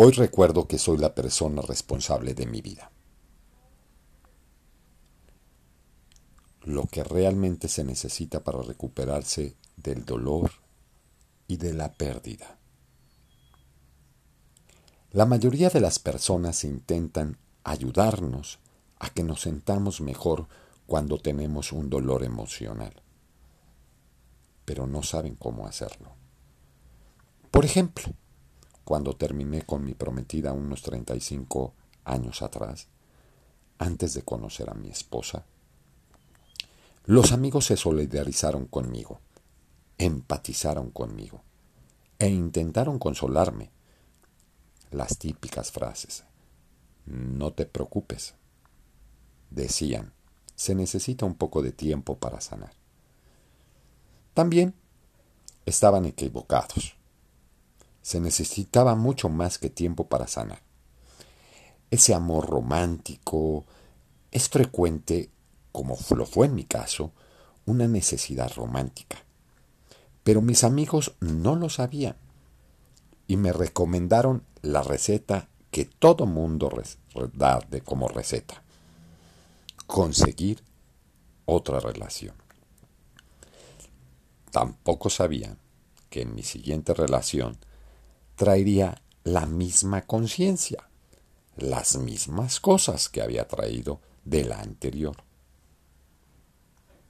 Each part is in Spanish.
Hoy recuerdo que soy la persona responsable de mi vida. Lo que realmente se necesita para recuperarse del dolor y de la pérdida. La mayoría de las personas intentan ayudarnos a que nos sentamos mejor cuando tenemos un dolor emocional, pero no saben cómo hacerlo. Por ejemplo, cuando terminé con mi prometida unos 35 años atrás, antes de conocer a mi esposa, los amigos se solidarizaron conmigo, empatizaron conmigo e intentaron consolarme. Las típicas frases. No te preocupes. Decían, se necesita un poco de tiempo para sanar. También estaban equivocados se necesitaba mucho más que tiempo para sanar. Ese amor romántico es frecuente, como lo fue en mi caso, una necesidad romántica. Pero mis amigos no lo sabían y me recomendaron la receta que todo mundo da de como receta. Conseguir otra relación. Tampoco sabían que en mi siguiente relación traería la misma conciencia, las mismas cosas que había traído de la anterior.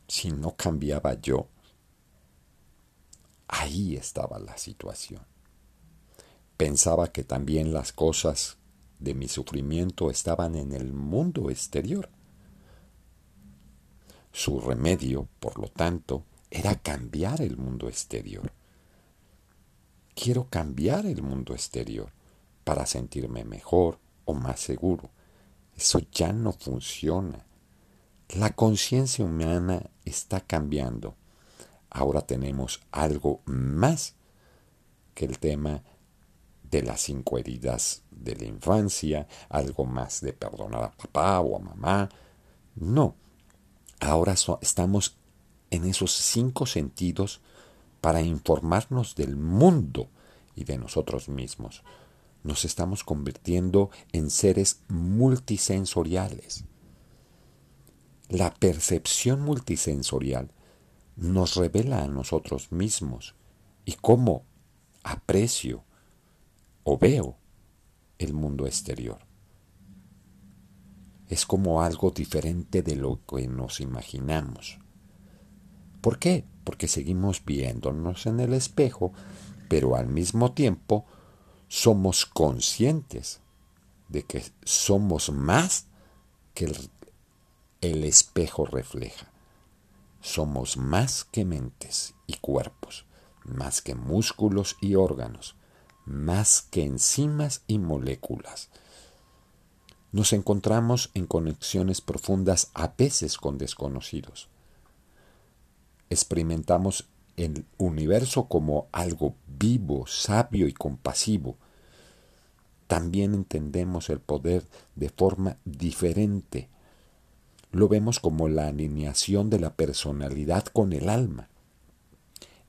Si no cambiaba yo, ahí estaba la situación. Pensaba que también las cosas de mi sufrimiento estaban en el mundo exterior. Su remedio, por lo tanto, era cambiar el mundo exterior. Quiero cambiar el mundo exterior para sentirme mejor o más seguro. Eso ya no funciona. La conciencia humana está cambiando. Ahora tenemos algo más que el tema de las cinco heridas de la infancia, algo más de perdonar a papá o a mamá. No, ahora estamos en esos cinco sentidos para informarnos del mundo y de nosotros mismos. Nos estamos convirtiendo en seres multisensoriales. La percepción multisensorial nos revela a nosotros mismos y cómo aprecio o veo el mundo exterior. Es como algo diferente de lo que nos imaginamos. ¿Por qué? Porque seguimos viéndonos en el espejo, pero al mismo tiempo somos conscientes de que somos más que el, el espejo refleja. Somos más que mentes y cuerpos, más que músculos y órganos, más que enzimas y moléculas. Nos encontramos en conexiones profundas a veces con desconocidos experimentamos el universo como algo vivo, sabio y compasivo. También entendemos el poder de forma diferente. Lo vemos como la alineación de la personalidad con el alma.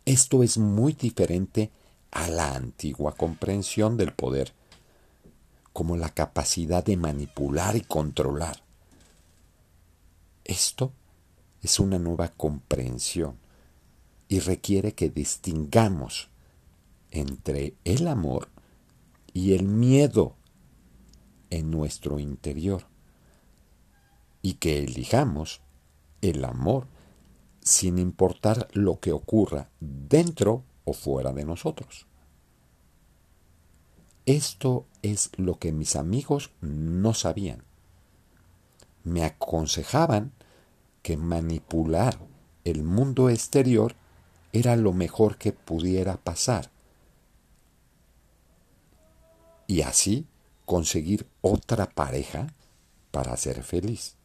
Esto es muy diferente a la antigua comprensión del poder, como la capacidad de manipular y controlar. Esto es una nueva comprensión y requiere que distingamos entre el amor y el miedo en nuestro interior y que elijamos el amor sin importar lo que ocurra dentro o fuera de nosotros. Esto es lo que mis amigos no sabían. Me aconsejaban que manipular el mundo exterior era lo mejor que pudiera pasar. Y así conseguir otra pareja para ser feliz.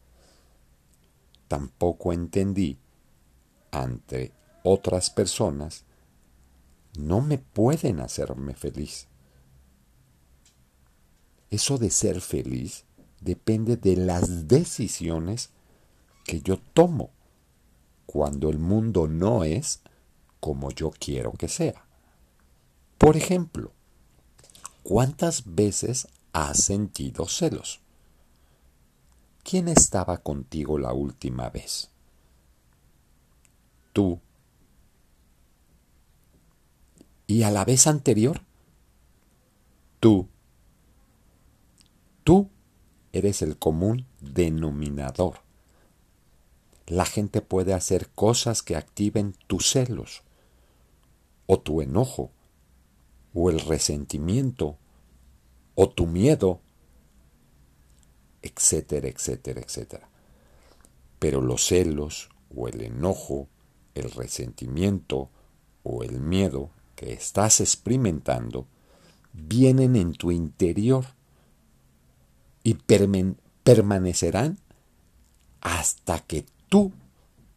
Tampoco entendí ante otras personas no me pueden hacerme feliz. Eso de ser feliz depende de las decisiones que yo tomo cuando el mundo no es como yo quiero que sea. Por ejemplo, ¿cuántas veces has sentido celos? ¿Quién estaba contigo la última vez? Tú. ¿Y a la vez anterior? Tú. Tú eres el común denominador. La gente puede hacer cosas que activen tus celos, o tu enojo, o el resentimiento, o tu miedo, etcétera, etcétera, etcétera. Pero los celos, o el enojo, el resentimiento, o el miedo que estás experimentando, vienen en tu interior y permanecerán hasta que tú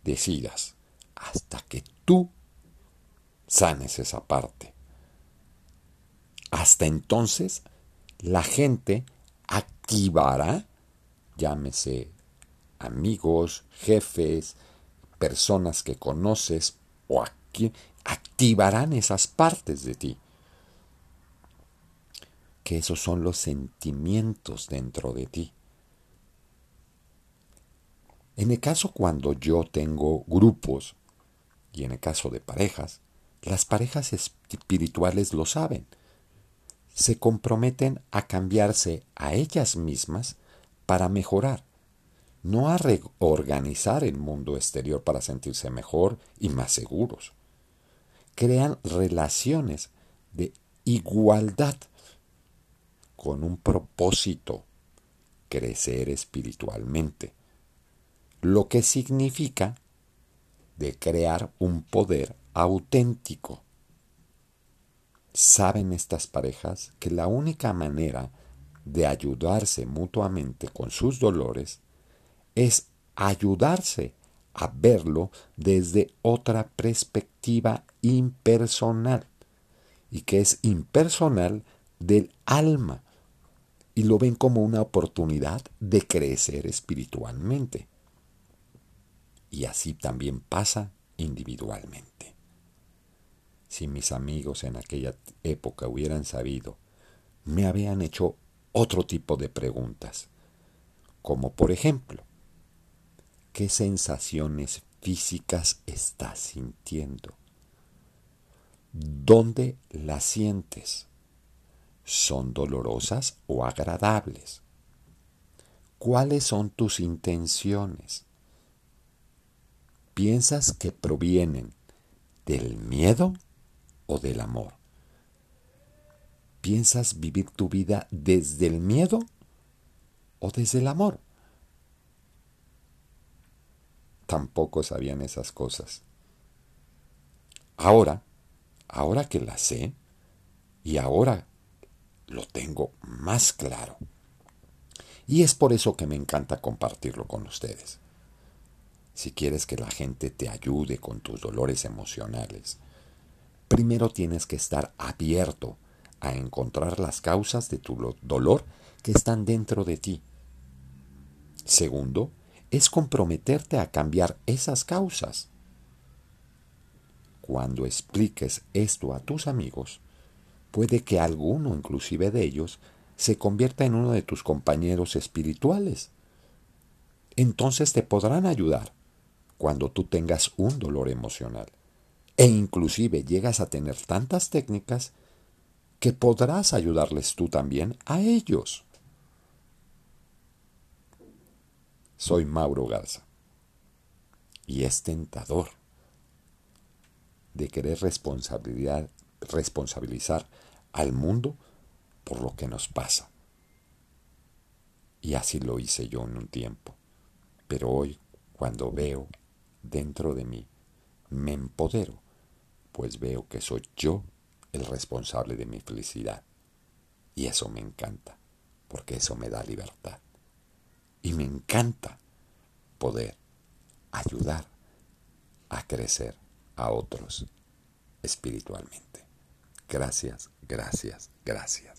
decidas, hasta que tú sanes esa parte. Hasta entonces, la gente activará, llámese amigos, jefes, personas que conoces o aquí, activarán esas partes de ti que esos son los sentimientos dentro de ti. En el caso cuando yo tengo grupos, y en el caso de parejas, las parejas espirituales lo saben. Se comprometen a cambiarse a ellas mismas para mejorar, no a reorganizar el mundo exterior para sentirse mejor y más seguros. Crean relaciones de igualdad con un propósito, crecer espiritualmente, lo que significa de crear un poder auténtico. Saben estas parejas que la única manera de ayudarse mutuamente con sus dolores es ayudarse a verlo desde otra perspectiva impersonal y que es impersonal del alma y lo ven como una oportunidad de crecer espiritualmente. Y así también pasa individualmente. Si mis amigos en aquella época hubieran sabido, me habían hecho otro tipo de preguntas, como por ejemplo, ¿qué sensaciones físicas estás sintiendo? ¿Dónde las sientes? ¿Son dolorosas o agradables? ¿Cuáles son tus intenciones? ¿Piensas que provienen del miedo o del amor? ¿Piensas vivir tu vida desde el miedo o desde el amor? Tampoco sabían esas cosas. Ahora, ahora que las sé, y ahora lo tengo más claro. Y es por eso que me encanta compartirlo con ustedes. Si quieres que la gente te ayude con tus dolores emocionales, primero tienes que estar abierto a encontrar las causas de tu dolor que están dentro de ti. Segundo, es comprometerte a cambiar esas causas. Cuando expliques esto a tus amigos, puede que alguno inclusive de ellos se convierta en uno de tus compañeros espirituales. Entonces te podrán ayudar cuando tú tengas un dolor emocional. E inclusive llegas a tener tantas técnicas que podrás ayudarles tú también a ellos. Soy Mauro Garza y es tentador de querer responsabilidad responsabilizar al mundo por lo que nos pasa. Y así lo hice yo en un tiempo. Pero hoy, cuando veo dentro de mí, me empodero, pues veo que soy yo el responsable de mi felicidad. Y eso me encanta, porque eso me da libertad. Y me encanta poder ayudar a crecer a otros espiritualmente. Gracias, gracias, gracias.